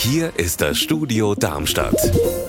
Hier ist das Studio Darmstadt.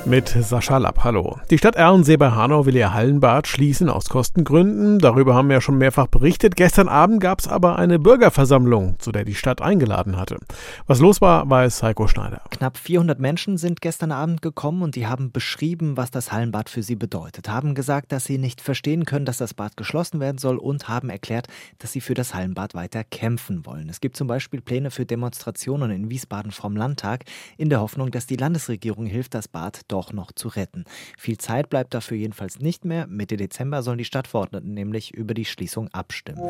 Mit Sascha Lapp, hallo. Die Stadt Erlensee bei Hanau will ihr Hallenbad schließen aus Kostengründen. Darüber haben wir ja schon mehrfach berichtet. Gestern Abend gab es aber eine Bürgerversammlung, zu der die Stadt eingeladen hatte. Was los war, weiß Heiko Schneider. Knapp 400 Menschen sind gestern Abend gekommen und die haben beschrieben, was das Hallenbad für sie bedeutet. Haben gesagt, dass sie nicht verstehen können, dass das Bad geschlossen werden soll und haben erklärt, dass sie für das Hallenbad weiter kämpfen wollen. Es gibt zum Beispiel Pläne für Demonstrationen in Wiesbaden vom Landtag in der Hoffnung, dass die Landesregierung hilft, das Bad doch noch zu retten. Viel Zeit bleibt dafür jedenfalls nicht mehr. Mitte Dezember sollen die Stadtverordneten nämlich über die Schließung abstimmen.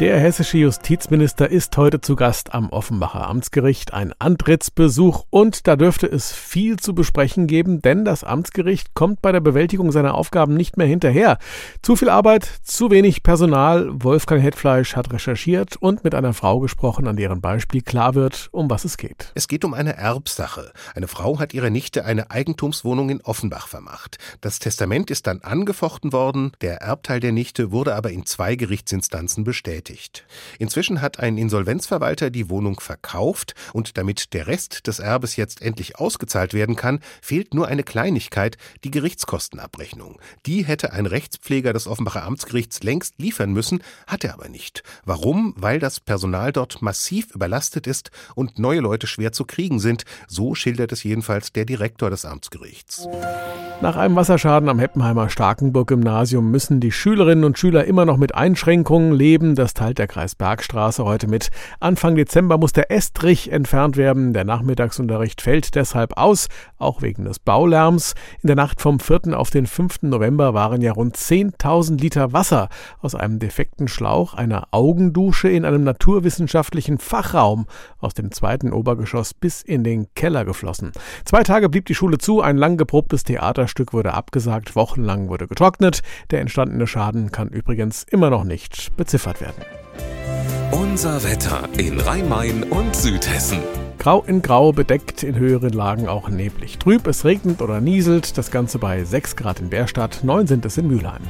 Der hessische Justizminister ist heute zu Gast am Offenbacher Amtsgericht. Ein Antrittsbesuch und da dürfte es viel zu besprechen geben, denn das Amtsgericht kommt bei der Bewältigung seiner Aufgaben nicht mehr hinterher. Zu viel Arbeit, zu wenig Personal. Wolfgang Hetfleisch hat recherchiert und mit einer Frau gesprochen, an deren Beispiel klar wird, um was es geht. Es geht um eine Erbsache. Eine Frau hat ihrer Nichte eine Eigentumswohnung in Offenbach vermacht. Das Testament ist dann angefochten worden, der Erbteil der Nichte wurde aber in zwei Gerichtsinstanzen bestätigt. Inzwischen hat ein Insolvenzverwalter die Wohnung verkauft und damit der Rest des Erbes jetzt endlich ausgezahlt werden kann, fehlt nur eine Kleinigkeit, die Gerichtskostenabrechnung. Die hätte ein Rechtspfleger des Offenbacher Amtsgerichts längst liefern müssen, hat er aber nicht. Warum? Weil das Personal dort massiv überlastet ist und neue Leute schwer zu kriegen sind sind. So schildert es jedenfalls der Direktor des Amtsgerichts. Nach einem Wasserschaden am Heppenheimer Starkenburg-Gymnasium müssen die Schülerinnen und Schüler immer noch mit Einschränkungen leben. Das teilt der Kreis Bergstraße heute mit. Anfang Dezember muss der Estrich entfernt werden. Der Nachmittagsunterricht fällt deshalb aus, auch wegen des Baulärms. In der Nacht vom 4. auf den 5. November waren ja rund 10.000 Liter Wasser aus einem defekten Schlauch, einer Augendusche in einem naturwissenschaftlichen Fachraum aus dem zweiten Obergeschoss bis in den Keller geflossen. Zwei Tage blieb die Schule zu, ein lang geprobtes Theaterstück wurde abgesagt, wochenlang wurde getrocknet. Der entstandene Schaden kann übrigens immer noch nicht beziffert werden. Unser Wetter in Rhein-Main und Südhessen. Grau in Grau, bedeckt in höheren Lagen auch neblig. Trüb, es regnet oder nieselt, das Ganze bei 6 Grad in Bärstadt, 9 sind es in Mülheim.